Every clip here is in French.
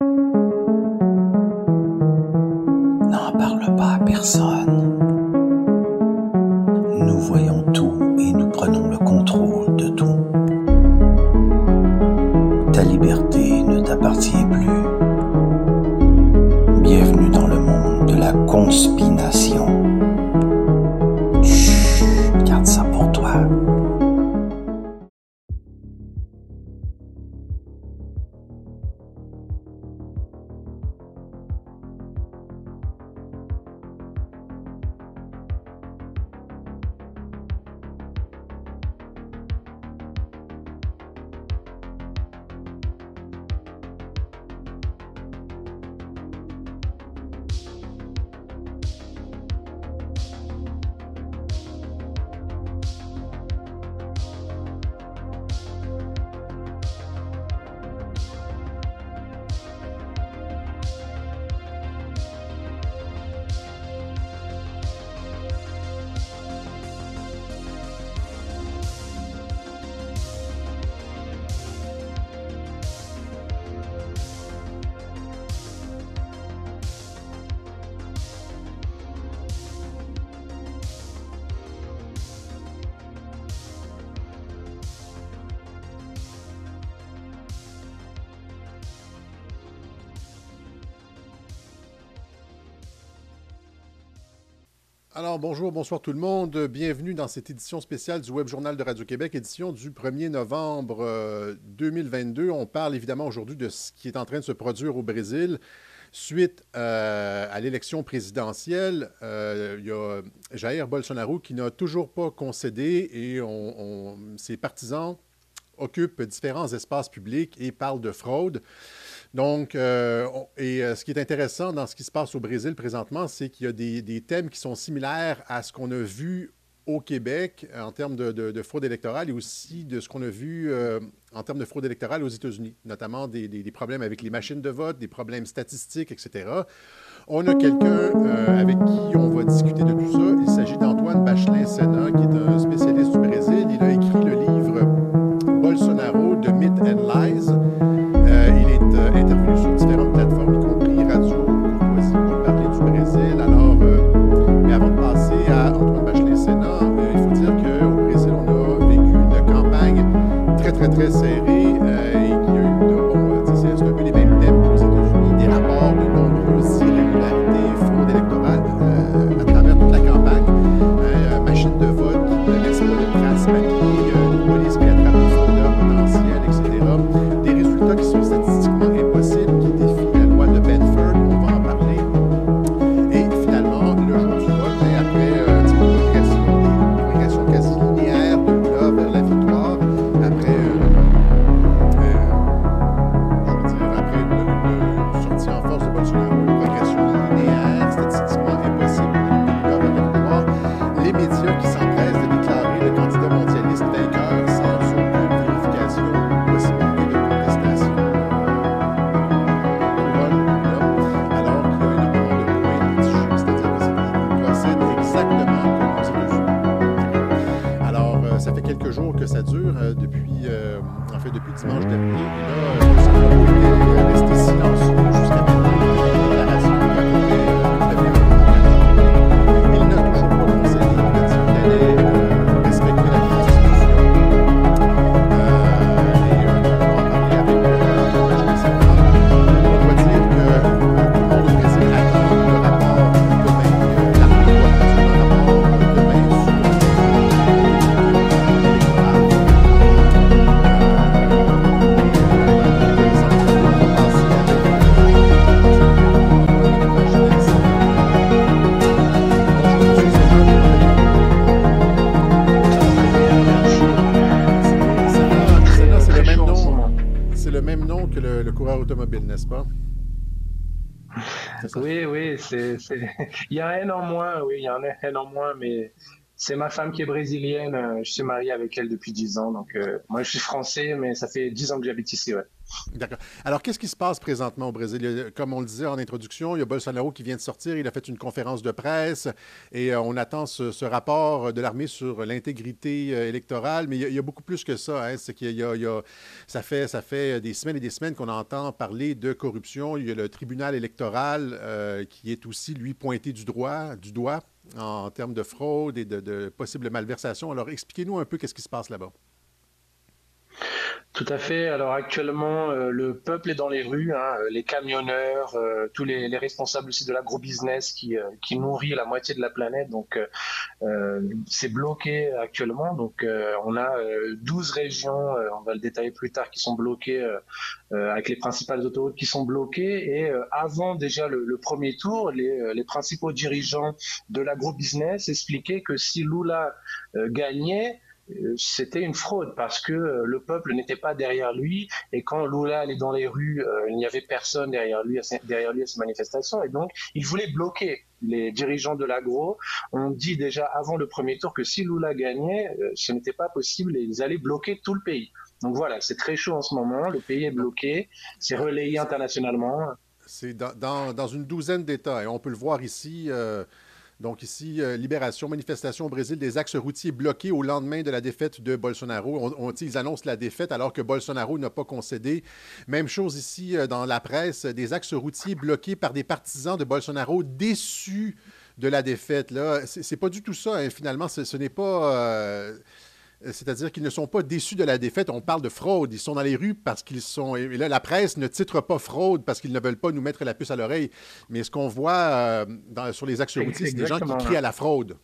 N'en parle pas à personne. Alors, bonjour, bonsoir tout le monde. Bienvenue dans cette édition spéciale du Web Journal de Radio-Québec, édition du 1er novembre euh, 2022. On parle évidemment aujourd'hui de ce qui est en train de se produire au Brésil. Suite euh, à l'élection présidentielle, euh, il y a Jair Bolsonaro qui n'a toujours pas concédé et ses partisans occupent différents espaces publics et parlent de fraude. Donc, euh, et euh, ce qui est intéressant dans ce qui se passe au Brésil présentement, c'est qu'il y a des, thèmes qui sont similaires à ce qu'on a vu au Québec euh, en termes de, de, de fraude électorale et aussi de ce qu'on a vu en termes de fraude électorale aux États-Unis, notamment des, problèmes avec les machines de vote, des problèmes statistiques, etc. On a quelqu'un avec qui on va discuter de tout ça. Il s'agit d'Antoine Bachelin-Sénat, qui est un spécialiste du Brésil. Il a ofrecer la il y a un en moins, oui, il y en a un en moins, mais c'est ma femme qui est brésilienne. Euh, je suis marié avec elle depuis 10 ans. Donc, euh, moi, je suis français, mais ça fait 10 ans que j'habite ici. D'accord. Alors, qu'est-ce qui se passe présentement au Brésil? Comme on le disait en introduction, il y a Bolsonaro qui vient de sortir. Il a fait une conférence de presse et euh, on attend ce, rapport de l'armée sur l'intégrité électorale. Mais il y, a, beaucoup plus que ça. Hein. C'est qu'il y a, ça, fait, des semaines et des semaines qu'on entend parler de corruption. Il y a le tribunal électoral qui est aussi, lui, pointé du, du doigt en, termes de fraude et de, possibles malversations. Alors, expliquez-nous un peu qu'est-ce qui se passe là-bas. Tout à fait. Alors actuellement, euh, le peuple est dans les rues, hein, euh, les camionneurs, euh, tous les, responsables aussi de l'agro-business qui, nourrit la moitié de la planète. Donc c'est bloqué actuellement. Donc on a 12 régions, on va le détailler plus tard, qui sont bloquées avec les principales autoroutes qui sont bloquées. Et avant déjà le, premier tour, les, les, principaux dirigeants de l'agro-business expliquaient que si Lula gagnait, c'était une fraude parce que euh, le peuple n'était pas derrière lui et quand Lula allait dans les rues, euh, il n'y avait personne derrière lui, derrière à ces manifestations et donc il voulait bloquer. Les dirigeants de l'agro ont dit déjà avant le premier tour que si Lula gagnait, ce n'était pas possible et ils allaient bloquer tout le pays. Donc voilà, c'est très chaud en ce moment, le pays est bloqué, c'est relayé internationalement. C'est dans, une douzaine d'États et on peut le voir ici. Donc ici, euh, libération, manifestation au Brésil, des axes routiers bloqués au lendemain de la défaite de Bolsonaro. On, ils annoncent la défaite alors que Bolsonaro n'a pas concédé. Même chose ici euh, dans la presse, des axes routiers bloqués par des partisans de Bolsonaro déçus de la défaite. Là, c'est pas du tout ça. Hein. Finalement, ce, n'est pas. Euh, c'est-à-dire qu'ils ne sont pas déçus de la défaite. On parle de fraude. Ils sont dans les rues parce qu'ils sont. Et là, la presse ne titre pas fraude parce qu'ils ne veulent pas nous mettre la puce à l'oreille. Mais ce qu'on voit euh, sur les axes routiers, c'est des gens qui crient à la fraude.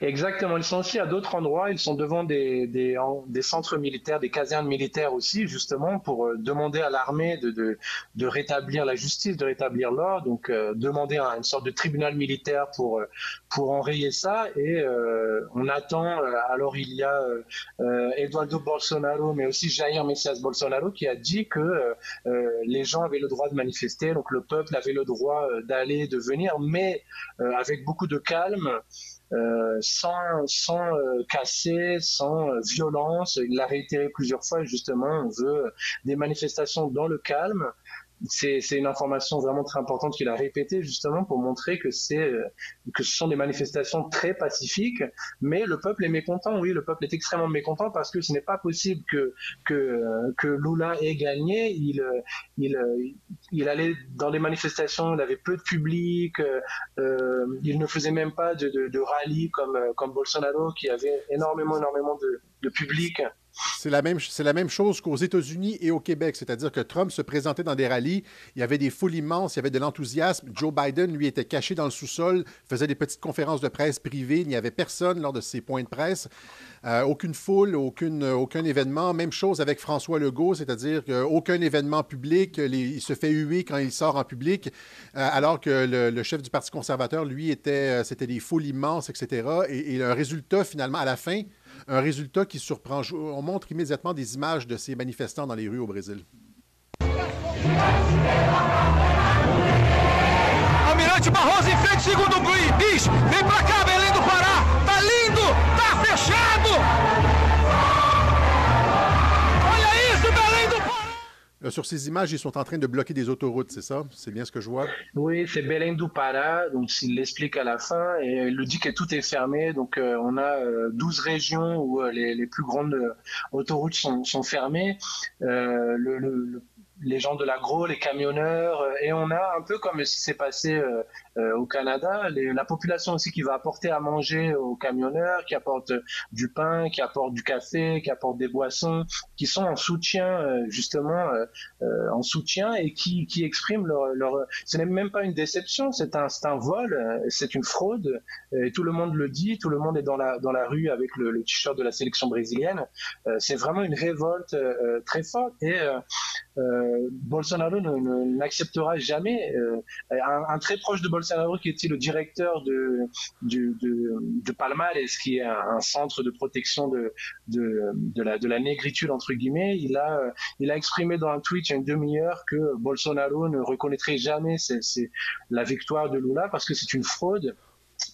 Exactement. Ils sont aussi à d'autres endroits. Ils sont devant des, centres militaires, des casernes militaires aussi, justement, pour euh, demander à l'armée de, rétablir la justice, de rétablir l'ordre. Donc, euh, demander à une sorte de tribunal militaire pour, euh, pour enrayer ça. Et on attend. alors, il y a Eduardo Bolsonaro, mais aussi Jair Messias Bolsonaro, qui a dit que les gens avaient le droit de manifester. Donc, le peuple avait le droit d'aller, de venir, mais avec beaucoup de calme. Euh, sans, sans euh, casser, sans euh, violence. Il l'a réitéré plusieurs fois, justement, on veut des manifestations dans le calme c'est une information vraiment très importante qu'il a répétée justement pour montrer que c'est euh, que ce sont des manifestations très pacifiques, mais le peuple est mécontent. Oui, le peuple est extrêmement mécontent parce que ce n'est pas possible que que que Lula ait gagné. Il il il allait dans les manifestations, il avait peu de public, euh, il ne faisait même pas de, de, de rallye comme comme Bolsonaro qui avait énormément énormément de, de public. C'est la, même, chose qu'aux États-Unis et au Québec, c'est-à-dire que Trump se présentait dans des rallyes, il y avait des foules immenses, il y avait de l'enthousiasme. Joe Biden, lui, était caché dans le sous-sol, faisait des petites conférences de presse privées, il n'y avait personne lors de ses points de presse. Euh, aucune foule, aucun événement. Même chose avec François Legault, c'est-à-dire aucun événement public. il se fait huer quand il sort en public, euh, alors que le, chef du Parti conservateur, lui, était, euh, c'était des foules immenses, etc. Et, et, un résultat, finalement, à la fin, un résultat qui surprend. On montre immédiatement des images de ces manifestants dans les rues au Brésil. Almirante Barroso segundo Euh, sur ces images, ils sont en train de bloquer des autoroutes, c'est ça? C'est bien ce que je vois? Oui, c'est Belém do Pará, donc il l'explique à la fin, et il le dit que tout est fermé. Donc euh, on a 12 euh, régions où les, plus grandes autoroutes sont, fermées. le, les gens de l'agro, les camionneurs, et on a un peu comme ce qui s'est passé euh, au Canada, la population aussi qui va apporter à manger aux camionneurs, qui apporte du pain, qui apporte du café, qui apporte des boissons, qui sont en soutien euh, justement euh, en soutien et qui, qui expriment leur, leur... ce n'est même pas une déception, c'est un, un vol, c'est une fraude et tout le monde le dit, tout le monde est dans la dans la rue avec le, le t-shirt de la sélection brésilienne. c'est vraiment une révolte très forte et Bolsonaro n'acceptera jamais un, un, très proche de Bolsonaro qui était le directeur de, de, de, Palmares, qui est un, centre de protection de, de, la, de la négritude, entre guillemets, il a, il a exprimé dans un tweet une demi-heure que Bolsonaro ne reconnaîtrait jamais la victoire de Lula parce que c'est une fraude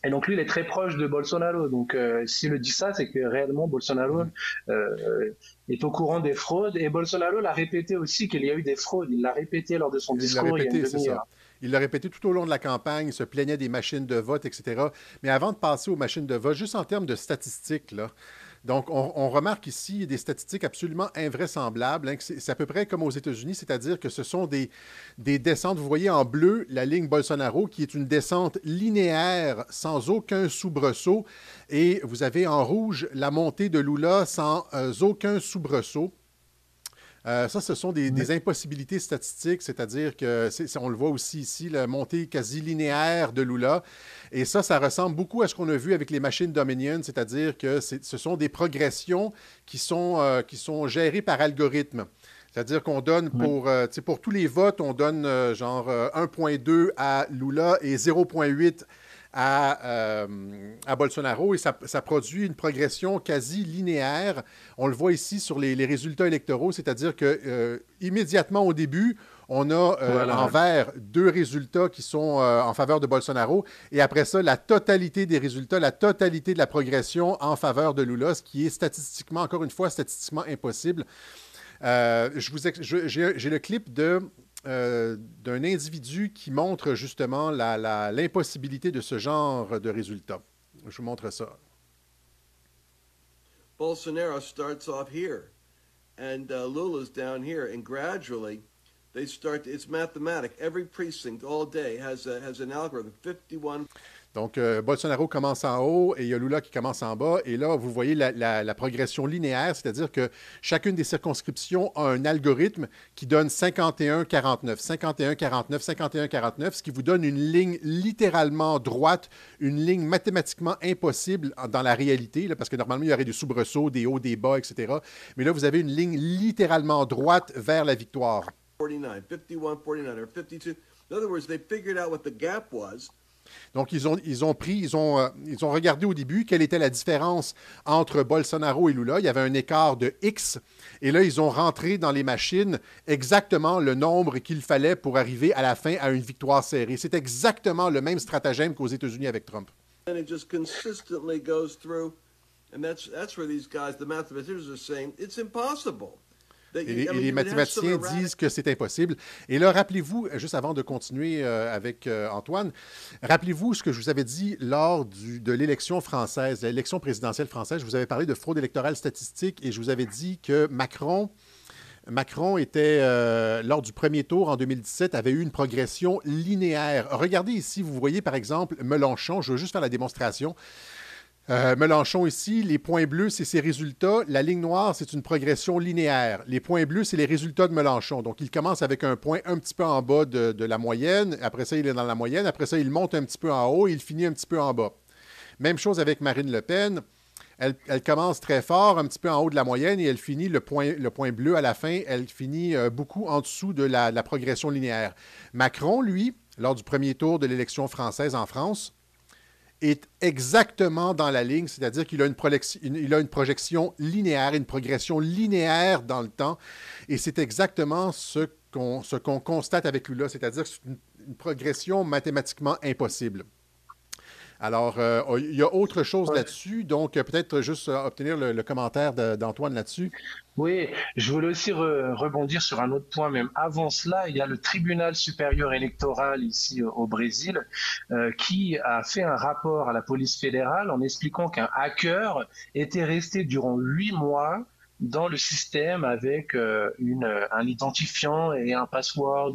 Et donc lui, il est très proche de Bolsonaro. Donc euh, s'il le dit ça, c'est que réellement Bolsonaro euh, est au courant des fraudes. Et Bolsonaro l'a répété aussi qu'il y a eu des fraudes. Il l'a répété lors de son discours il y a une demi-heure. Il l'a répété tout au long de la campagne, il se plaignait des machines de vote, etc. Mais avant de passer aux machines de vote, juste en termes de statistiques, là, donc, on, remarque ici des statistiques absolument invraisemblables. Hein, c'est à peu près comme aux États-Unis, c'est-à-dire que ce sont des, des descentes. Vous voyez en bleu la ligne Bolsonaro, qui est une descente linéaire sans aucun soubresaut. Et vous avez en rouge la montée de Lula sans euh, aucun soubresaut. Euh, ça, ce sont des, impossibilités statistiques, c'est-à-dire que, on le voit aussi ici, la montée quasi linéaire de Lula. Et ça, ça ressemble beaucoup à ce qu'on a vu avec les machines Dominion, c'est-à-dire que ce sont des progressions qui sont, euh, qui sont gérées par algorithme. C'est-à-dire qu'on donne pour, euh, pour tous les votes, on donne genre 1.2 à Lula et 0.8 à, à, Bolsonaro et ça, produit une progression quasi linéaire. On le voit ici sur les, résultats électoraux, c'est-à-dire que immédiatement au début, on a euh, en vert deux résultats qui sont euh, en faveur de Bolsonaro. Et après ça, la totalité des résultats, la totalité de la progression en faveur de Lula, ce qui est statistiquement, encore une fois, statistiquement impossible. Euh, j'ai le clip de d'un individu qui montre justement l'impossibilité de ce genre de résultats. Je vous montre ça. Bolsonaro starts off here, and uh, Lula's down here, and gradually they start. It's mathematic. Every precinct all day has a, has an algorithm. 51 donc, euh, Bolsonaro commence en haut et il y a Lula qui commence en bas. Et là, vous voyez la, progression linéaire, c'est-à-dire que chacune des circonscriptions a un algorithme qui donne 51-49, 51-49, 51-49, ce qui vous donne une ligne littéralement droite, une ligne mathématiquement impossible dans la réalité, parce que normalement, il y aurait des soubresauts, des hauts, des bas, etc. Mais là, vous avez une ligne littéralement droite vers la victoire. 49, 51, 49, or 52. In other words, they figured out what the gap was. Donc, ils ont, ils ont pris, ils ont, euh, ils ont regardé au début quelle était la différence entre Bolsonaro et Lula. Il y avait un écart de X. Et là, ils ont rentré dans les machines exactement le nombre qu'il fallait pour arriver à la fin à une victoire serrée. C'est exactement le même stratagème qu'aux États-Unis avec Trump. And it just consistently goes through. And that's, where these guys, the mathematicians, are saying it's impossible. Et, les mathématiciens disent que c'est impossible. Et là, rappelez-vous, juste avant de continuer euh, avec euh, Antoine, rappelez-vous ce que je vous avais dit lors du, de l'élection française, l'élection présidentielle française. Je vous avais parlé de fraude électorale statistique et je vous avais dit que Macron... Macron était, euh, lors du premier tour en 2017, avait eu une progression linéaire. Regardez ici, vous voyez par exemple Mélenchon, je veux juste faire la démonstration. Euh, Mélenchon ici, les points bleus, c'est ses résultats. La ligne noire, c'est une progression linéaire. Les points bleus, c'est les résultats de Mélenchon. Donc, il commence avec un point un petit peu en bas de, la moyenne. Après ça, il est dans la moyenne. Après ça, il monte un petit peu en haut et il finit un petit peu en bas. Même chose avec Marine Le Pen. Elle, commence très fort, un petit peu en haut de la moyenne, et elle finit le point, le point bleu à la fin. Elle finit euh, beaucoup en dessous de la progression linéaire. Macron, lui, lors du premier tour de l'élection française en France, est exactement dans la ligne, c'est-à-dire qu'il a une, a une projection linéaire, une progression linéaire dans le temps. Et c'est exactement ce qu'on constate avec Lula, c'est-à-dire que c'est une progression mathématiquement impossible. Alors, euh, il y a autre chose là-dessus, donc euh, peut-être juste euh, obtenir le, commentaire d'Antoine là-dessus. Oui, je voulais aussi rebondir sur un autre point, même avant cela, il y a le tribunal supérieur électoral ici au Brésil qui a fait un rapport à la police fédérale en expliquant qu'un hacker était resté durant huit mois dans le système avec euh, une, un identifiant et un password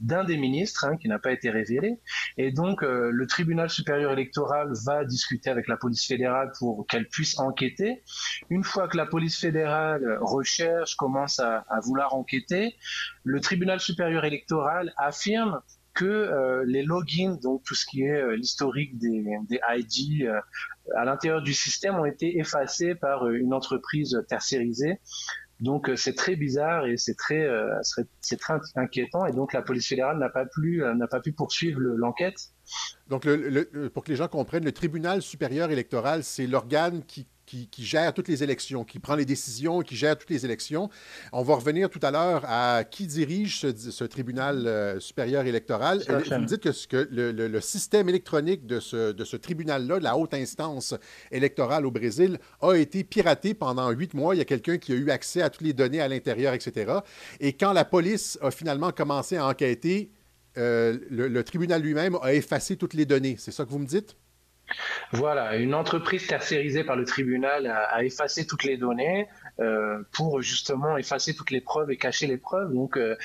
d'un des ministres hein, qui n'a pas été révélé. Et donc euh, le tribunal supérieur électoral va discuter avec la police fédérale pour qu'elle puisse enquêter. Une fois que la police fédérale recherche, commence à, à vouloir enquêter, le tribunal supérieur électoral affirme que euh, les logins, donc tout ce qui est l'historique des, des ID à l'intérieur du système ont été effacés par euh, une entreprise tertiarisée. Donc euh, c'est très bizarre et c'est très, euh, c'est très inquiétant et donc la police fédérale n'a pas pu, n'a pas pu poursuivre l'enquête. donc pour que les gens comprennent, le tribunal supérieur électoral, c'est l'organe qui, qui, gère toutes les élections, qui prend les décisions, qui gère toutes les élections. On va revenir tout à l'heure à qui dirige ce, tribunal euh, supérieur électoral. Vous me dites que, que le, système électronique de ce, de ce tribunal-là, de la haute instance électorale au Brésil, a été piraté pendant huit mois. Il y a quelqu'un qui a eu accès à toutes les données à l'intérieur, etc. Et quand la police a finalement commencé à enquêter, euh, le, tribunal lui-même a effacé toutes les données. C'est ça que vous me dites? Voilà, une entreprise tercérisée par le tribunal a, effacé toutes les données euh, pour justement effacer toutes les preuves et cacher les preuves. Donc, euh,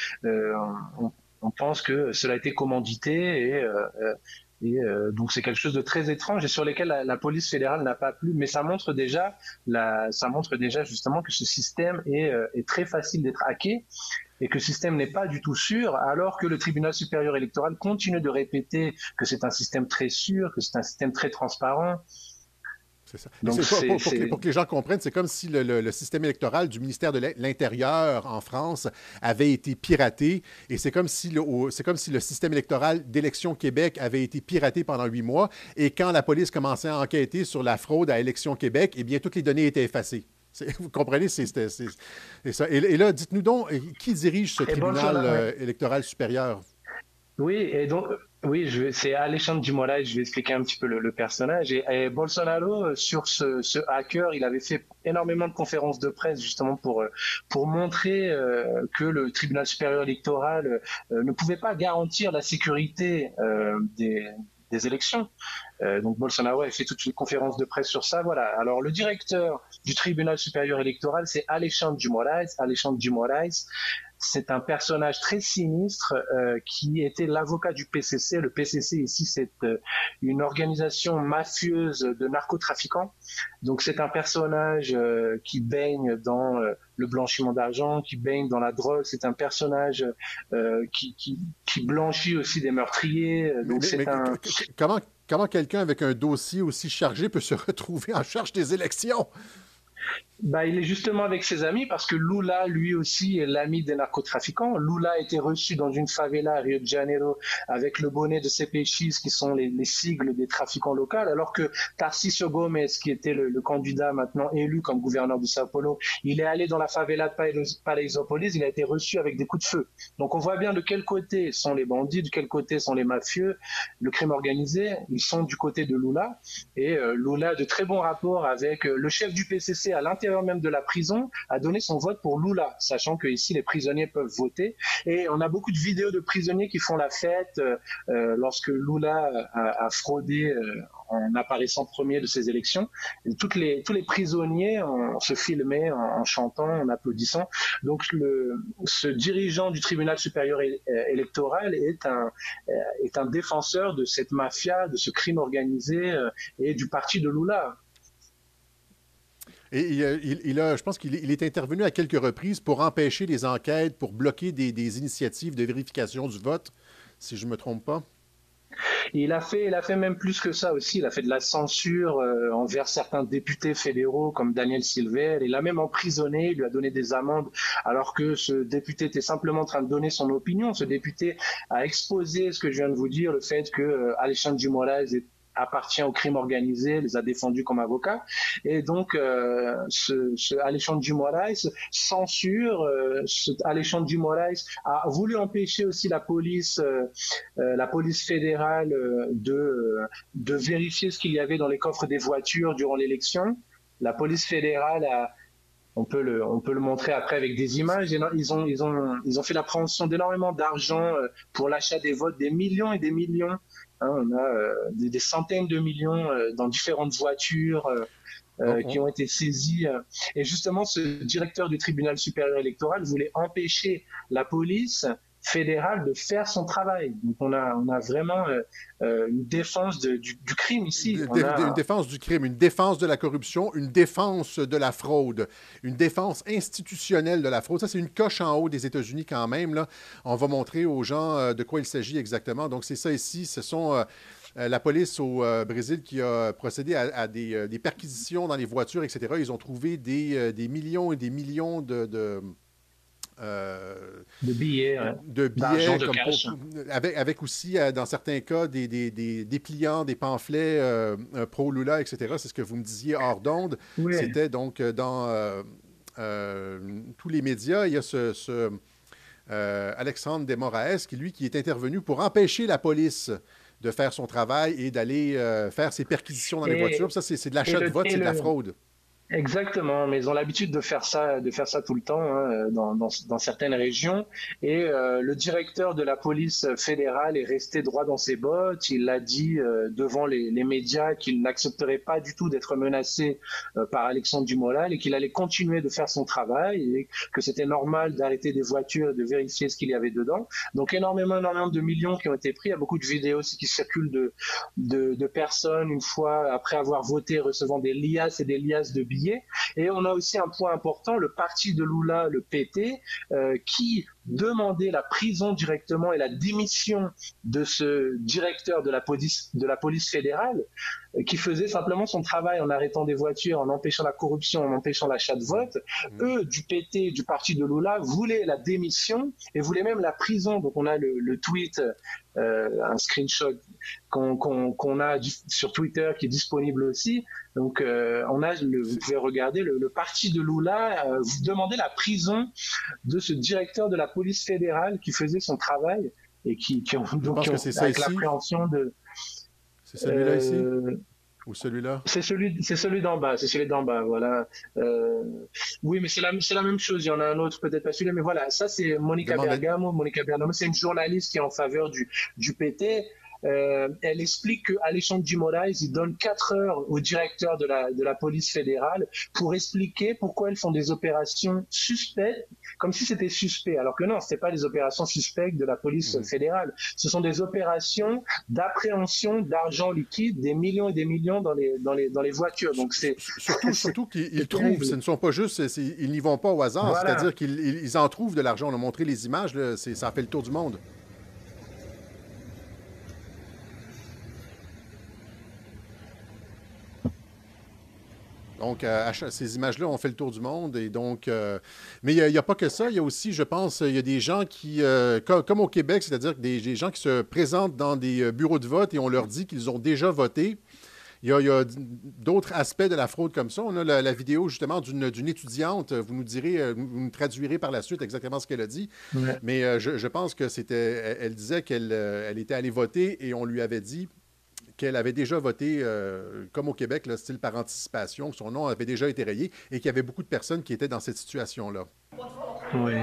on, pense que cela a été commandité et, donc c'est quelque chose de très étrange et sur lequel la, police fédérale n'a pas plu. Mais ça montre déjà, ça montre déjà justement que ce système est, est très facile d'être hacké et que le système n'est pas du tout sûr, alors que le tribunal supérieur électoral continue de répéter que c'est un système très sûr, que c'est un système très transparent. C'est ça. Donc, pour, pour, que les gens comprennent, c'est comme si le, système électoral du ministère de l'Intérieur en France avait été piraté. Et c'est comme, si le, c'est comme si le système électoral d'Élection Québec avait été piraté pendant huit mois. Et quand la police commençait à enquêter sur la fraude à Élection Québec, eh bien, toutes les données étaient effacées. Vous comprenez? C'est ça. Et, là, dites-nous donc, qui dirige ce tribunal euh, électoral supérieur? Oui, et donc, oui, c'est Alexandre Dumoulin, je vais expliquer un petit peu le, personnage. Et, Bolsonaro, euh, sur ce, hacker, il avait fait énormément de conférences de presse justement pour, euh, pour montrer que le tribunal supérieur électoral ne pouvait pas garantir la sécurité des, des élections. Euh, donc Bolsonaro a fait toute une conférence de presse sur ça. Voilà. Alors le directeur du tribunal supérieur électoral, c'est Alexandre Dumorais. Alexandre Dumorais, c'est un personnage très sinistre euh, qui était l'avocat du PCC. Le PCC ici, c'est euh, une organisation mafieuse de narcotrafiquants. Donc c'est un personnage euh, qui baigne dans le blanchiment d'argent, qui baigne dans la drogue. C'est un personnage qui, qui, qui, blanchit aussi des meurtriers. Donc c'est un... Comment, comment quelqu'un avec un dossier aussi chargé peut se retrouver en charge des élections? Bah, il est justement avec ses amis parce que Lula, lui aussi, est l'ami des narcotrafiquants. Lula a été reçu dans une favela à Rio de Janeiro avec le bonnet de CPX, qui sont les, sigles des trafiquants locaux, alors que Tarcisio Gomez, qui était le, candidat maintenant élu comme gouverneur de Sao Paulo, il est allé dans la favela de Paraísopolis, il a été reçu avec des coups de feu. Donc on voit bien de quel côté sont les bandits, de quel côté sont les mafieux, le crime organisé, ils sont du côté de Lula. Et euh, Lula a de très bons rapports avec euh, le chef du PCC à l'intérieur même de la prison a donné son vote pour Lula, sachant que ici les prisonniers peuvent voter. Et on a beaucoup de vidéos de prisonniers qui font la fête euh, euh, lorsque Lula a, fraudé euh, en apparaissant premier de ces élections. tous les prisonniers on, se filmaient en, chantant, en applaudissant. Donc ce dirigeant du tribunal supérieur électoral est un défenseur de cette mafia, de ce crime organisé et du parti de Lula. Et il, a, je pense qu'il est intervenu à quelques reprises pour empêcher les enquêtes, pour bloquer des, initiatives de vérification du vote, si je ne me trompe pas. Il a fait, il a fait même plus que ça aussi. Il a fait de la censure euh, envers certains députés fédéraux comme Daniel Silver. Il a même emprisonné, il lui a donné des amendes alors que ce député était simplement en train de donner son opinion. Ce député a exposé ce que je viens de vous dire, le fait que euh, Alexandre est appartient au crime organisé, les a défendus comme avocat. Et donc, euh, ce, Alexandre Dumorais censure, euh, Alexandre Dumorais a voulu empêcher aussi la police, euh, euh la police fédérale de, de vérifier ce qu'il y avait dans les coffres des voitures durant l'élection. La police fédérale a, on peut le, on peut le montrer après avec des images. Ils ont, ils ont, ils ont fait l'appréhension d'énormément d'argent pour l'achat des votes, des millions et des millions Hein, on a euh, des, centaines de millions euh, dans différentes voitures. Euh, oh, oh. qui ont été saisies. Et justement, ce directeur du tribunal supérieur électoral voulait empêcher la police fédéral de faire son travail. Donc on a, on a vraiment euh, euh, une défense du, crime ici. Une défense du crime, une défense de la corruption, une défense de la fraude, une défense institutionnelle de la fraude. Ça, c'est une coche en haut des États-Unis quand même. Là. On va montrer aux gens euh, de quoi il s'agit exactement. Donc c'est ça ici. Ce sont... la police au Brésil qui a procédé à, des, perquisitions dans les voitures, etc. Ils ont trouvé des, millions et des millions de de billets, de billets avec, avec aussi, dans certains cas, des, des, des dépliants, des pamphlets pro-Lula, etc. C'est ce que vous me disiez hors d'onde. C'était donc dans tous les médias, il y a ce euh, Alexandre Desmoraes, qui lui, qui est intervenu pour empêcher la police de faire son travail et d'aller euh, faire ses perquisitions dans les voitures. Ça, c'est de l'achat de vote, c'est de la fraude. Exactement, mais ils ont l'habitude de faire ça, de faire ça tout le temps hein, dans, dans, dans, certaines régions. Et euh, le directeur de la police fédérale est resté droit dans ses bottes. Il a dit euh, devant les, les médias qu'il n'accepterait pas du tout d'être menacé euh, par Alexandre Dumoulin et qu'il allait continuer de faire son travail et que c'était normal d'arrêter des voitures, de vérifier ce qu'il y avait dedans. Donc énormément, énormément de millions qui ont été pris. Il y a beaucoup de vidéos aussi qui circulent de, de, de personnes une fois après avoir voté recevant des liasses et des liasses de billets et on a aussi un point important, le parti de Lula, le PT, euh, qui demandait la prison directement et la démission de ce directeur de la police, de la police fédérale, euh, qui faisait simplement son travail en arrêtant des voitures, en empêchant la corruption, en empêchant l'achat de vote. Mmh. Eux, du PT, du parti de Lula, voulaient la démission et voulaient même la prison. Donc on a le, tweet, euh, un screenshot qu'on a sur Twitter qui est disponible aussi. Donc euh, on a, le, vous pouvez regarder le, parti de Lula euh, vous demandez la prison de ce directeur de la police fédérale qui faisait son travail et qui, qui ont donc qui ont, avec l'appréhension de. C'est celui-là ici euh, ou celui-là? C'est celui, c'est celui d'en bas, c'est celui d'en bas, voilà. Euh, oui, mais c'est la, c'est la même chose. Il y en a un autre, peut-être pas celui-là, mais voilà. Ça, c'est Monica Bergamo. Monica Bergamo, c'est une journaliste qui est en faveur du, du PT. Euh, elle explique que Alexandre Dumoraes, il donne quatre heures au directeur de la, de la police fédérale pour expliquer pourquoi elles font des opérations suspectes, comme si c'était suspect. Alors que non, c'était pas des opérations suspectes de la police mmh. fédérale. Ce sont des opérations d'appréhension d'argent liquide, des millions et des millions dans les, dans les, dans les voitures. Donc c'est surtout, surtout qu'ils trouvent, ce ne sont pas juste, ils n'y vont pas au hasard, c'est-à-dire qu'ils en trouvent de l'argent. On a montré les images, là, ça a fait le tour du monde. Donc, euh, ces images-là ont fait le tour du monde. Et donc, euh, mais il n'y a, pas que ça. Il y a aussi, je pense, il y a des gens qui, euh, comme, au Québec, c'est-à-dire des, des, gens qui se présentent dans des bureaux de vote et on leur dit qu'ils ont déjà voté. Il y a, d'autres aspects de la fraude comme ça. On a la, vidéo justement d'une étudiante. Vous nous direz, vous nous traduirez par la suite exactement ce qu'elle a dit. Mais je, pense que c'était. Elle disait qu'elle elle était allée voter et on lui avait dit qu'elle avait déjà voté, euh, comme au Québec, le style par anticipation, son nom avait déjà été rayé et qu'il y avait beaucoup de personnes qui étaient dans cette situation-là. Oui.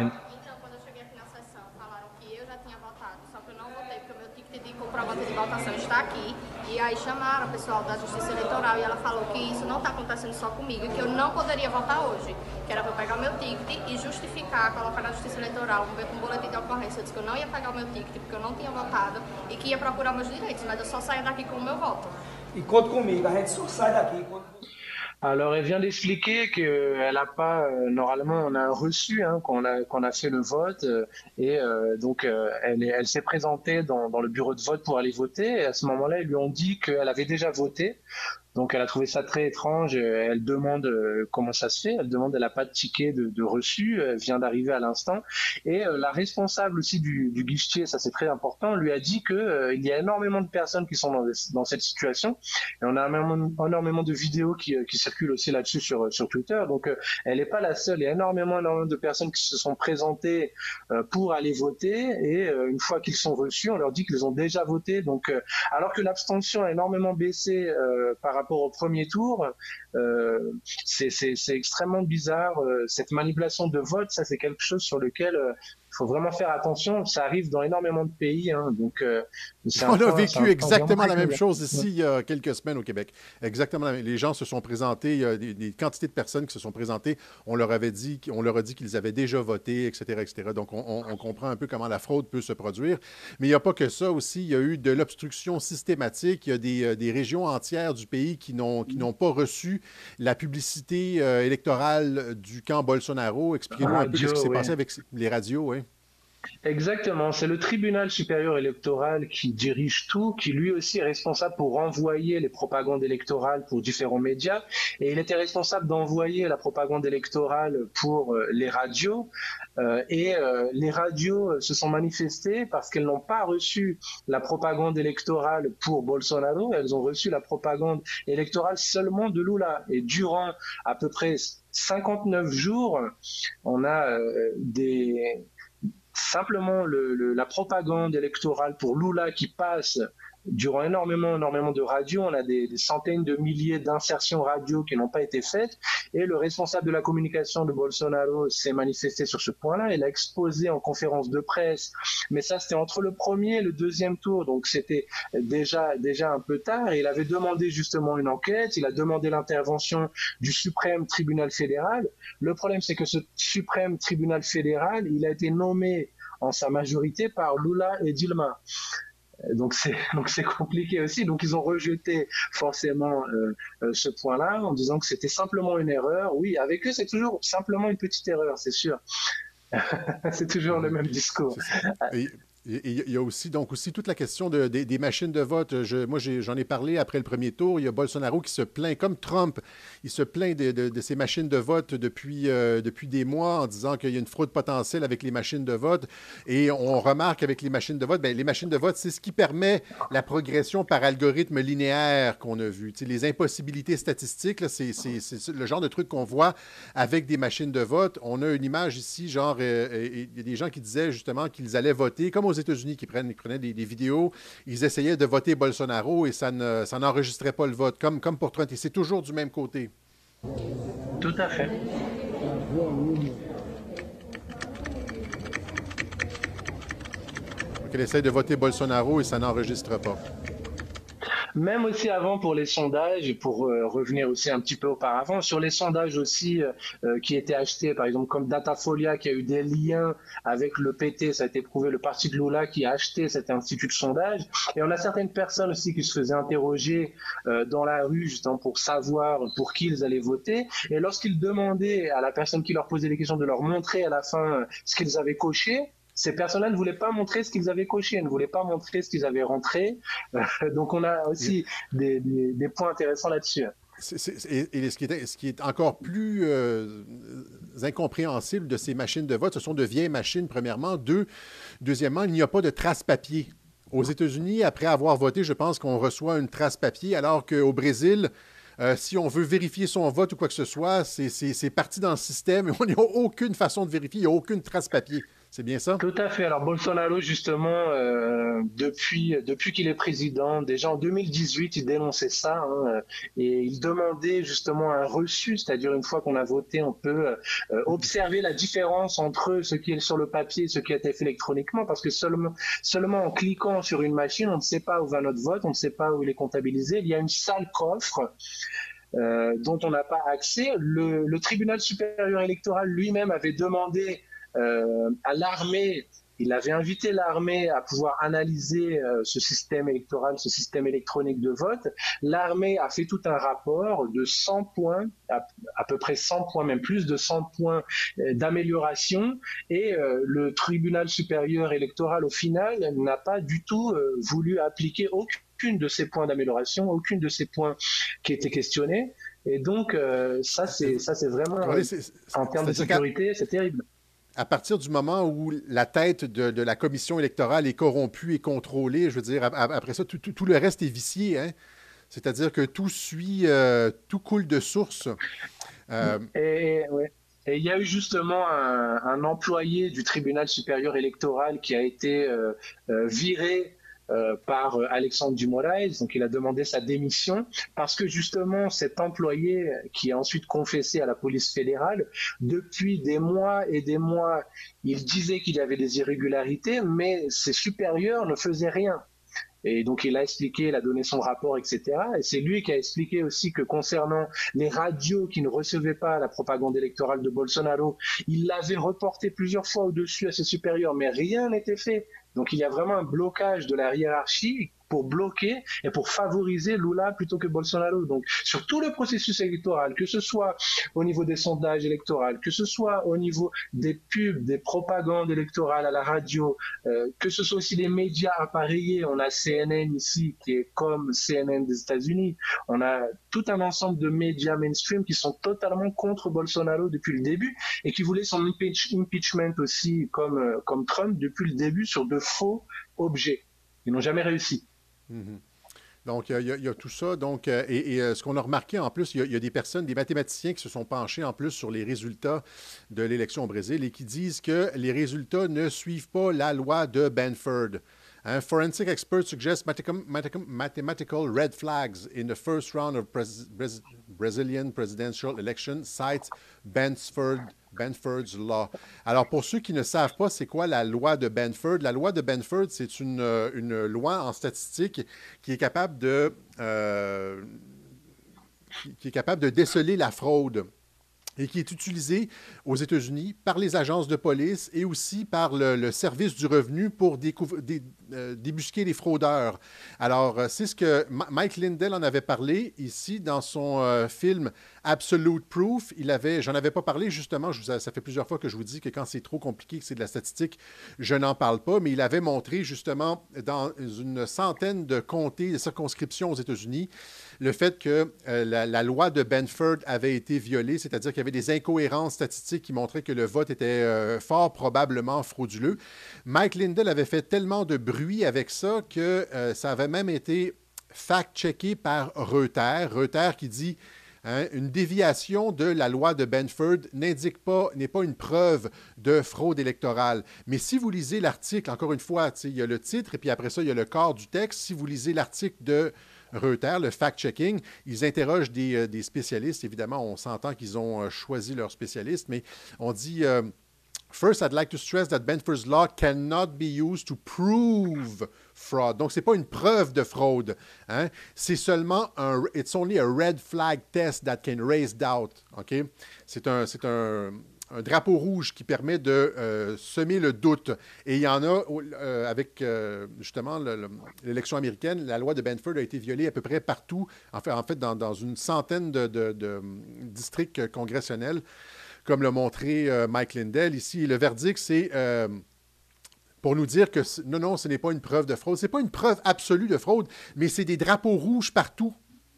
E aí chamaram o pessoal da Justiça Eleitoral e ela falou que isso não está acontecendo só comigo e que eu não poderia votar hoje. Que era para eu pegar o meu ticket e justificar, colocar na Justiça Eleitoral, com um boletim de ocorrência. Eu disse que eu não ia pegar o meu ticket porque eu não tinha votado e que ia procurar meus direitos, mas eu só saia daqui com o meu voto. E conta comigo, a gente só sai daqui quando... Alors, elle vient d'expliquer qu'elle n'a pas, euh, normalement, on a reçu hein, qu'on a, fait le vote, euh, et euh, donc elle, elle s'est présentée dans, dans, le bureau de vote pour aller voter, et à ce moment-là, ils lui ont dit qu'elle avait déjà voté, donc elle a trouvé ça très étrange. Elle demande euh, comment ça se fait? Elle demande, elle n'a pas de ticket de, reçu. Elle vient d'arriver à l'instant. Et euh, la responsable aussi du, du guichetier, ça c'est très important, lui a dit que euh, il y a énormément de personnes qui sont dans, cette situation. Et on a énormément, de vidéos qui, circulent aussi là-dessus sur, sur Twitter. Donc elle n'est pas la seule. Il y a énormément, énormément de personnes qui se sont présentées pour aller voter. Et une fois qu'ils sont reçus, on leur dit qu'ils ont déjà voté. Donc alors que l'abstention a énormément baissé par rapport rapport au premier tour, euh, c'est extrêmement bizarre. Euh, cette manipulation de vote, ça c'est quelque chose sur lequel euh, il faut vraiment faire attention. Ça arrive dans énormément de pays. Hein, donc, euh, on a vécu exactement la même chose ici il y a quelques semaines au Québec. Exactement. Les gens se sont présentés. Il y a des, quantités de personnes qui se sont présentées. On leur avait dit, on leur a dit qu'ils avaient déjà voté, etc., etc. Donc, on, comprend un peu comment la fraude peut se produire. Mais il n'y a pas que ça aussi. Il y a eu de l'obstruction systématique. Il y a des, euh, des régions entières du pays qui n'ont pas reçu la publicité euh, électorale du camp Bolsonaro. Expliquez-nous un peu ce qui s'est passé avec les radios. Exactement, c'est le tribunal supérieur électoral qui dirige tout, qui lui aussi est responsable pour envoyer les propagandes électorales pour différents médias, et il était responsable d'envoyer la propagande électorale pour euh, les radios, euh, et euh, les radios se sont manifestées parce qu'elles n'ont pas reçu la propagande électorale pour Bolsonaro, elles ont reçu la propagande électorale seulement de Lula, et durant à peu près 59 jours, on a des simplement le, la propagande électorale pour Lula qui passe durant énormément, énormément de radios. On a des, centaines de milliers d'insertions radio qui n'ont pas été faites. Et le responsable de la communication de Bolsonaro s'est manifesté sur ce point-là. Il a exposé en conférence de presse. Mais ça, c'était entre le premier et le deuxième tour. Donc, c'était déjà, déjà un peu tard. Et il avait demandé justement une enquête. Il a demandé l'intervention du suprême tribunal fédéral. Le problème, c'est que ce suprême tribunal fédéral, il a été nommé en sa majorité par Lula et Dilma. Donc c'est donc c'est compliqué aussi. Donc ils ont rejeté forcément euh, euh, ce point-là en disant que c'était simplement une erreur. Oui, avec eux c'est toujours simplement une petite erreur, c'est sûr. c'est toujours le même discours. Il y a aussi, donc aussi toute la question de, des machines de vote. Je, moi, j'en ai, parlé après le premier tour. Il y a Bolsonaro qui se plaint, comme Trump, il se plaint de, de ces machines de vote depuis, euh, depuis des mois en disant qu'il y a une fraude potentielle avec les machines de vote. Et on remarque avec les machines de vote, bien, les machines de vote, c'est ce qui permet la progression par algorithme linéaire qu'on a vu. les impossibilités statistiques, c'est le genre de truc qu'on voit avec des machines de vote. On a une image ici, genre, euh, il y a des gens qui disaient justement qu'ils allaient voter, comme aux États-Unis qui prennent, prenaient des, vidéos, ils essayaient de voter Bolsonaro et ça, ne, ça n'enregistrait pas le vote, comme, comme pour Trump. Et c'est toujours du même côté. Tout à fait. Donc, elle essaie de voter Bolsonaro et ça n'enregistre pas. Même aussi avant pour les sondages, pour euh, revenir aussi un petit peu auparavant, sur les sondages aussi euh, euh, qui étaient achetés, par exemple comme Datafolia qui a eu des liens avec le PT, ça a été prouvé, le parti de Lula qui a acheté cet institut de sondage. Et on a certaines personnes aussi qui se faisaient interroger dans la rue justement pour savoir pour qui ils allaient voter. Et lorsqu'ils demandaient à la personne qui leur posait les questions de leur montrer à la fin ce qu'ils avaient coché, ces personnes-là ne voulaient pas montrer ce qu'ils avaient coché, ne voulaient pas montrer ce qu'ils avaient rentré. donc on a aussi des, points intéressants là-dessus. et, ce, qui est, ce qui est encore plus euh, incompréhensible de ces machines de vote, ce sont de vieilles machines, premièrement. Deux, deuxièmement, il n'y a pas de trace papier. Aux États-Unis, après avoir voté, je pense qu'on reçoit une trace papier, alors qu'au Brésil, euh, si on veut vérifier son vote ou quoi que ce soit, c'est parti dans le système et on n'a aucune façon de vérifier, il n'y a aucune trace papier. C'est bien ça? Tout à fait. Alors Bolsonaro, justement, euh, depuis, depuis qu'il est président, déjà en 2018, il dénonçait ça hein, et il demandait justement un reçu, c'est-à-dire une fois qu'on a voté, on peut euh, observer la différence entre ce qui est sur le papier et ce qui a été fait électroniquement, parce que seulement, seulement en cliquant sur une machine, on ne sait pas où va notre vote, on ne sait pas où il est comptabilisé. Il y a une salle coffre. Euh, dont on n'a pas accès. Le, tribunal supérieur électoral lui-même avait demandé euh, à l'armée. Il avait invité l'armée à pouvoir analyser euh, ce système électoral, ce système électronique de vote. L'armée a fait tout un rapport de 100 points, à, peu près 100 points, même plus de 100 points euh, d'amélioration. Et le tribunal supérieur électoral, au final, n'a pas du tout voulu appliquer aucune de ces points d'amélioration, aucune de ces points qui étaient questionnés. Et donc, ça, c'est ça, c'est vraiment, en termes de sécurité, c'est terrible à partir du moment où la tête de, la commission électorale est corrompue et contrôlée, je veux dire, après ça, tout, le reste est vicié. Hein? C'est-à-dire que tout suit, euh, tout coule de source. Euh, et, il y a eu justement un, employé du tribunal supérieur électoral qui a été euh, viré euh, par euh, Alexandre Dumoraes. Donc, il a demandé sa démission parce que justement, cet employé qui a ensuite confessé à la police fédérale, depuis des mois et des mois, il disait qu'il y avait des irrégularités, mais ses supérieurs ne faisaient rien. Et donc il a expliqué, il a donné son rapport, etc. Et c'est lui qui a expliqué aussi que concernant les radios qui ne recevaient pas la propagande électorale de Bolsonaro, il l'avait reporté plusieurs fois au-dessus à ses supérieurs, mais rien n'était fait. Donc il y a vraiment un blocage de la hiérarchie pour bloquer et pour favoriser Lula plutôt que Bolsonaro. Donc, sur tout le processus électoral, que ce soit au niveau des sondages électoraux, que ce soit au niveau des pubs, des propagandes électorales à la radio, euh, que ce soit aussi les médias appareillés, on a CNN ici qui est comme CNN des États-Unis, on a tout un ensemble de médias mainstream qui sont totalement contre Bolsonaro depuis le début et qui voulaient son impeachment aussi comme, euh, comme Trump depuis le début sur de faux objets. Ils n'ont jamais réussi. Mm-hmm. Donc, il y, a tout ça. Donc, euh, et, euh, ce qu'on a remarqué en plus, il y, a des personnes, des mathématiciens qui se sont penchés en plus sur les résultats de l'élection au Brésil et qui disent que les résultats ne suivent pas la loi de Benford. Un forensic expert suggest mathematical red flags in the first round of Brazilian presidential election, cites Benford Benford's Law. Alors, pour ceux qui ne savent pas, c'est quoi la loi de Benford? La loi de Benford, c'est une, euh, loi en statistique qui est capable de, euh, qui est capable de déceler la fraude et qui est utilisée aux États-Unis par les agences de police et aussi par le, service du revenu pour euh, débusquer les fraudeurs. Alors, c'est ce que Mike Lindell en avait parlé ici dans son film Absolute Proof, j'en avais pas parlé justement, ça fait plusieurs fois que je vous dis que quand c'est trop compliqué, que c'est de la statistique, je n'en parle pas, mais il avait montré justement dans une centaine de comtés, de circonscriptions aux États-Unis, le fait que euh, la, loi de Benford avait été violée, c'est-à-dire qu'il y avait des incohérences statistiques qui montraient que le vote était euh, fort probablement frauduleux. Mike Lindell avait fait tellement de bruit avec ça que euh, ça avait même été fact-checké par Reuters. Reuters qui dit Hein, une déviation de la loi de Benford n'indique pas, n'est pas une preuve de fraude électorale. Mais si vous lisez l'article, encore une fois, il y a le titre et puis après ça, il y a le corps du texte. Si vous lisez l'article de Reuters, le fact-checking, ils interrogent des, euh, des, spécialistes. Évidemment, on s'entend qu'ils ont euh, choisi leurs spécialistes, mais on dit. Euh, First, I'd like to stress that Benford's law cannot be used to prove fraud. Donc, ce n'est pas une preuve de fraude. Hein? C'est seulement un. It's only a red flag test that can raise doubt. OK? C'est un, c'est un, un, drapeau rouge qui permet de euh, semer le doute. Et il y en a euh, avec euh, justement l'élection américaine. La loi de Benford a été violée à peu près partout, en fait, dans, une centaine de, districts congressionnels comme l'a montré Mike Lindell ici. le verdict, c'est pour nous dire que non, non, ce n'est pas une preuve de fraude. Ce n'est pas une preuve absolue de fraude, mais c'est des drapeaux rouges partout.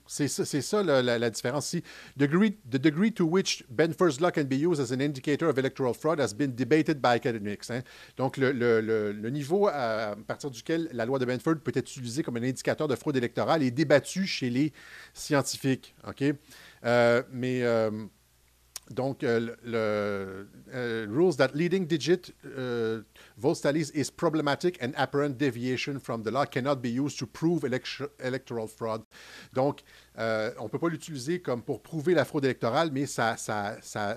C'est ça, ça la, différence ici. Degree, the degree to which Benford's law can be used as an indicator of electoral fraud has been debated by academics. Hein. Donc, le, le, niveau à, partir duquel la loi de Benford peut être utilisée comme un indicateur de fraude électorale est débattu chez les scientifiques. OK? Euh, mais donc, euh, le, euh, rules that leading digit uh, vote tallies is problematic and apparent deviation from the law cannot be used to prove electoral fraud. Donc, euh, on ne peut pas l'utiliser comme pour prouver la fraude électorale, mais ça, ça, ça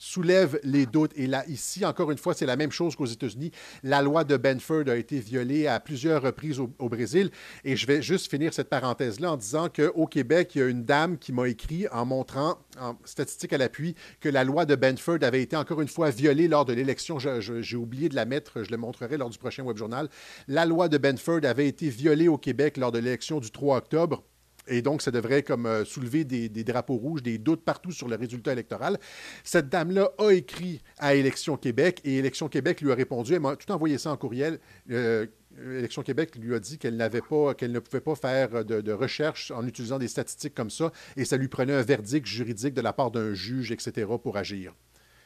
soulève les doutes. Et là, ici, encore une fois, c'est la même chose qu'aux États-Unis. La loi de Benford a été violée à plusieurs reprises au, Brésil. Et je vais juste finir cette parenthèse-là en disant qu'au Québec, il y a une dame qui m'a écrit en montrant, en statistique à l'appui, que la loi de Benford avait été encore une fois violée lors de l'élection. J'ai oublié de la mettre, je le montrerai lors du prochain web journal. La loi de Benford avait été violée au Québec lors de l'élection du 3 octobre. Et donc, ça devrait comme euh, soulever des, drapeaux rouges, des doutes partout sur le résultat électoral. Cette dame-là a écrit à Élection Québec et Élection Québec lui a répondu. Elle m'a tout envoyé ça en courriel. Euh, Élection Québec lui a dit qu'elle ne pouvait pas faire de, de, recherche en utilisant des statistiques comme ça, et ça lui prenait un verdict juridique de la part d'un juge, etc., pour agir.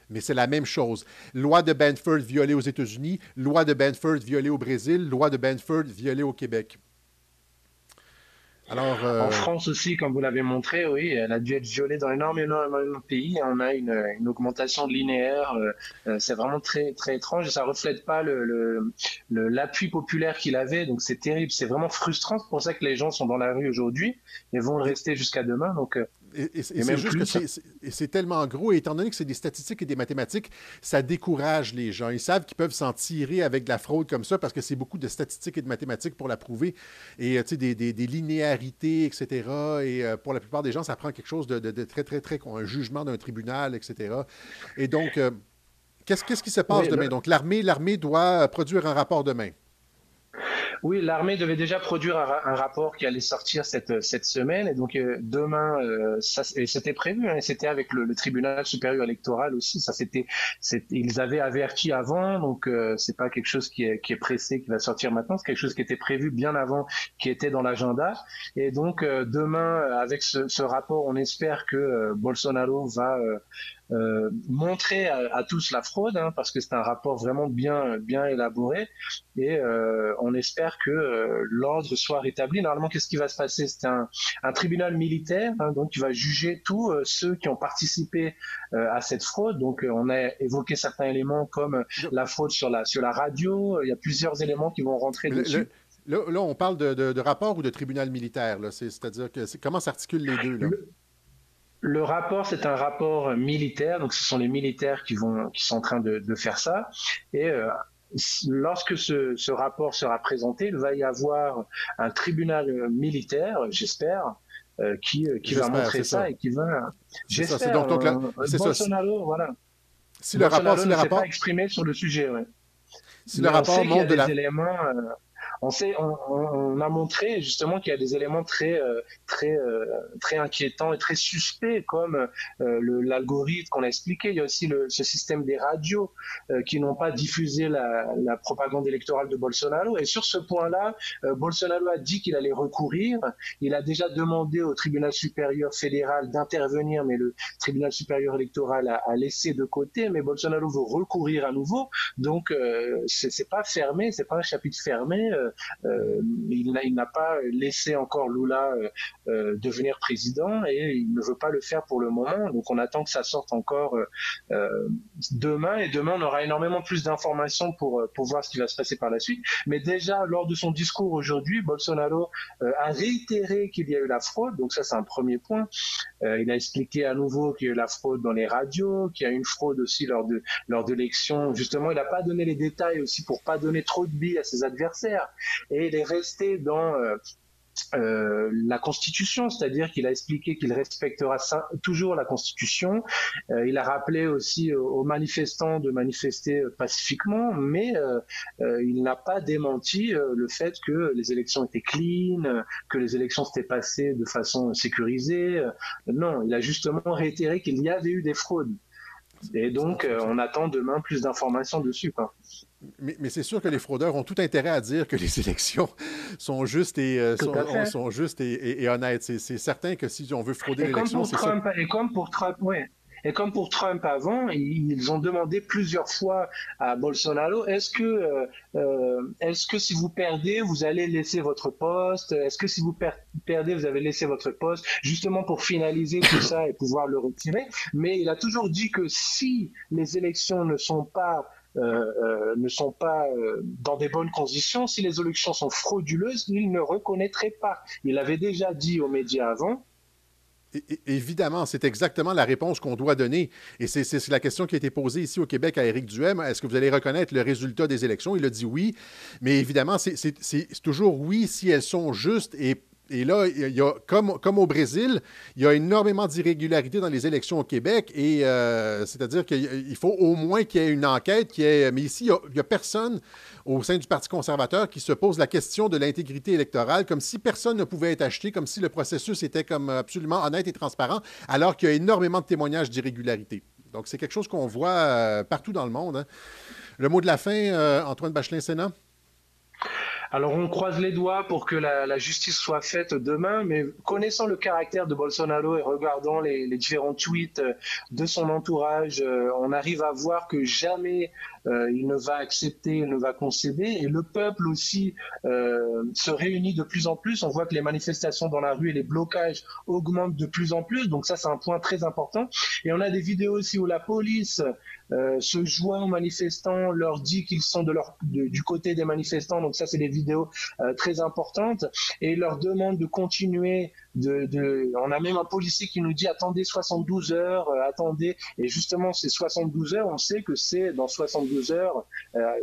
Mais c'est la même chose. Loi de Benford violée aux États-Unis, loi de Benford violée au Brésil, loi de Benford violée au Québec. Alors, euh, En France aussi, comme vous l'avez montré, oui, elle a dû être violée dans énormément, de pays. On a une, une augmentation linéaire. Euh, euh, c'est vraiment très, très étrange et ça reflète pas le, l'appui populaire qu'il avait. Donc c'est terrible, c'est vraiment frustrant. C'est pour ça que les gens sont dans la rue aujourd'hui et vont le rester jusqu'à demain. Donc et, c'est juste que c'est tellement gros, et étant donné que c'est des statistiques et des mathématiques, ça décourage les gens. Ils savent qu'ils peuvent s'en tirer avec de la fraude comme ça parce que c'est beaucoup de statistiques et de mathématiques pour la prouver, et euh, des, des, des, linéarités, etc. Et euh, pour la plupart des gens, ça prend quelque chose de, de, très, très, très, un jugement d'un tribunal, etc. Et donc, euh, qu'est-ce qui se passe demain? Donc, l'armée doit produire un rapport demain. Oui, l'armée devait déjà produire un, rapport qui allait sortir cette, cette semaine. Et donc, euh, demain, euh, ça, c'était prévu. Hein, c'était avec le, tribunal supérieur électoral aussi. Ça, c'était, ils avaient averti avant. Donc, euh, c'est pas quelque chose qui est, qui est pressé, qui va sortir maintenant. C'est quelque chose qui était prévu bien avant, qui était dans l'agenda. Et donc, demain, avec ce, ce, rapport, on espère que Bolsonaro va euh, montrer à, tous la fraude, hein, parce que c'est un rapport vraiment bien bien élaboré, et euh, on espère que euh, l'ordre soit rétabli. Normalement, qu'est-ce qui va se passer? C'est un, un, tribunal militaire, hein, donc qui va juger tous ceux qui ont participé à cette fraude. Donc, on a évoqué certains éléments comme la fraude sur la sur la radio. Il y a plusieurs éléments qui vont rentrer dessus. Là, on parle de, de, rapport ou de tribunal militaire. C'est-à-dire que comment s'articulent les deux là? Le rapport, c'est un rapport militaire, donc ce sont les militaires qui vont, qui sont en train de, faire ça. Et euh, lorsque ce, rapport sera présenté, il va y avoir un tribunal militaire, j'espère, euh, qui, euh, qui va montrer ça, et qui va. J'espère. Donc, donc Bolsonaro, voilà. Si le rapport, si le rapport, pas exprimé sur le sujet, ouais. Si le rapport montre de la. Éléments, on, a montré justement qu'il y a des éléments très, euh, très, euh, très inquiétants et très suspects, comme euh, l'algorithme qu'on a expliqué. Il y a aussi ce système des radios qui n'ont pas diffusé la, la, propagande électorale de Bolsonaro. Et sur ce point-là, Bolsonaro a dit qu'il allait recourir. Il a déjà demandé au tribunal supérieur fédéral d'intervenir, mais le tribunal supérieur électoral a, a, laissé de côté. Mais Bolsonaro veut recourir à nouveau. Donc, c'est pas fermé, c'est pas un chapitre fermé. Euh, il n'a pas laissé encore Lula euh, euh, devenir président et il ne veut pas le faire pour le moment. Donc on attend que ça sorte encore demain et demain on aura énormément plus d'informations pour, voir ce qui va se passer par la suite. Mais déjà lors de son discours aujourd'hui, Bolsonaro a réitéré qu'il y a eu la fraude. Donc ça c'est un premier point. il a expliqué à nouveau qu'il y a eu la fraude dans les radios, qu'il y a eu une fraude aussi lors de lors de l'élection. Justement, il n'a pas donné les détails aussi pour pas donner trop de billes à ses adversaires et il est resté dans euh, euh, la Constitution, c'est-à-dire qu'il a expliqué qu'il respectera toujours la Constitution. Euh, il a rappelé aussi aux manifestants de manifester pacifiquement, mais il n'a pas démenti le fait que les élections étaient clean, que les élections s'étaient passées de façon sécurisée. non, il a justement réitéré qu'il y avait eu des fraudes. Et donc, on attend demain plus d'informations dessus. Mais, c'est sûr que les fraudeurs ont tout intérêt à dire que les élections sont justes et, euh, sont, justes et, honnêtes. C'est certain que si on veut frauder l'élection, c'est ça. Et comme pour Trump, oui. Et comme pour Trump avant, ils ont demandé plusieurs fois à Bolsonaro est-ce que, euh, euh, est-ce que si vous perdez, vous allez laisser votre poste? Est-ce que si vous perdez, vous avez laissé votre poste? Justement pour finaliser tout ça et pouvoir le retirer. Mais il a toujours dit que si les élections ne sont pas ne sont pas euh, dans des bonnes conditions, si les élections sont frauduleuses, il ne reconnaîtrait pas. Il avait déjà dit aux médias avant, Évidemment, c'est exactement la réponse qu'on doit donner. Et c'est la question qui a été posée ici au Québec à Éric Duhem. Est-ce que vous allez reconnaître le résultat des élections? Il a dit oui. Mais évidemment, c'est toujours oui si elles sont justes et et là, il y a, comme, au Brésil, il y a énormément d'irrégularités dans les élections au Québec. Et euh, c'est-à-dire qu'il faut au moins qu'il y ait une enquête. Mais ici, il n'y a, personne au sein du Parti conservateur qui se pose la question de l'intégrité électorale, comme si personne ne pouvait être acheté, comme si le processus était comme absolument honnête et transparent, alors qu'il y a énormément de témoignages d'irrégularité. Donc, c'est quelque chose qu'on voit euh, partout dans le monde. Hein. Le mot de la fin, euh, Antoine Bachelin-Sénat? Alors on croise les doigts pour que la, justice soit faite demain, mais connaissant le caractère de Bolsonaro et regardant les, différents tweets euh, de son entourage, euh, on arrive à voir que jamais euh, il ne va accepter, il ne va concéder, et le peuple aussi se réunit de plus en plus. On voit que les manifestations dans la rue et les blocages augmentent de plus en plus, donc ça c'est un point très important. Et on a des vidéos aussi où la police euh, se joint aux manifestants, leur dit qu'ils sont de leur, du côté des manifestants, donc ça c'est des vidéos euh, très importantes, et leur demande de continuer on a même un policier qui nous dit attendez 72 heures, euh, attendez, et justement ces 72 heures, on sait que c'est dans 72 deux heures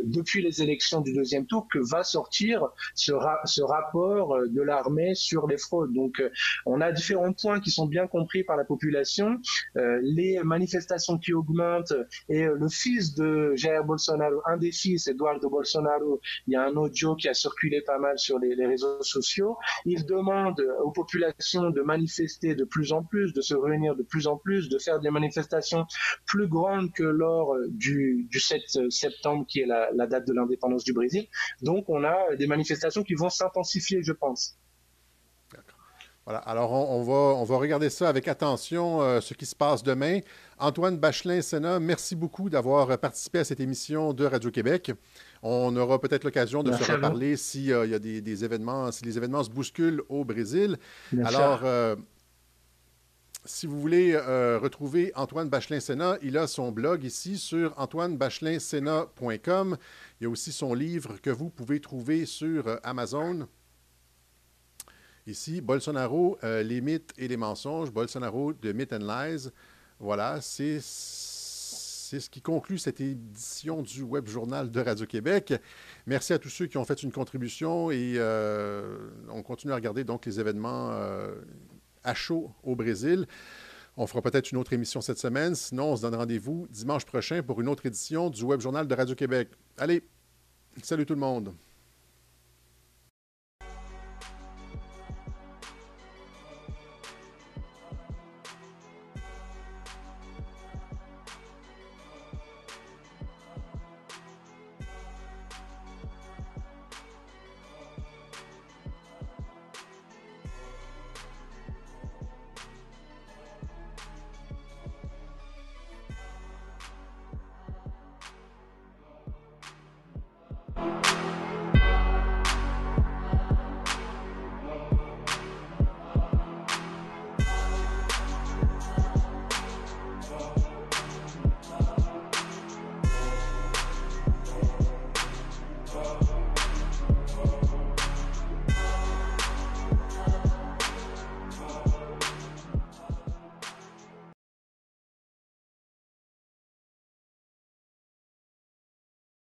depuis les élections du deuxième tour que va sortir ce rapport de l'armée sur les fraudes. Donc, on a différents points qui sont bien compris par la population. les manifestations qui augmentent et le fils de Jair Bolsonaro, un des fils, Eduardo Bolsonaro, il y a un audio qui a circulé pas mal sur les, réseaux sociaux. Il demande aux populations de manifester de plus en plus, de se réunir de plus en plus, de faire des manifestations plus grandes que lors du, du 7 septembre, qui est la date de l'indépendance du Brésil. Donc, on a des manifestations qui vont s'intensifier, je pense. Voilà. Alors, on, on, va, on va regarder ça avec attention, euh, ce qui se passe demain. Antoine Bachelin-Sénat, merci beaucoup d'avoir participé à cette émission de Radio-Québec. On aura peut-être l'occasion de merci se reparler s'il euh, y a des, des, événements, si les événements se bousculent au Brésil. Merci. Alors, euh, si vous voulez euh, retrouver Antoine Bachelin-Sénat, il a son blog ici sur antoinebachelin-sénat.com. Il y a aussi son livre que vous pouvez trouver sur Amazon. Ici, Bolsonaro, euh, les mythes et les mensonges, Bolsonaro de Myth and Lies. Voilà, c'est ce qui conclut cette édition du Web Journal de Radio-Québec. Merci à tous ceux qui ont fait une contribution et euh, on continue à regarder donc les événements euh, à chaud au Brésil. On fera peut-être une autre émission cette semaine. Sinon, on se donne rendez-vous dimanche prochain pour une autre édition du Web Journal de Radio-Québec. Allez, salut tout le monde.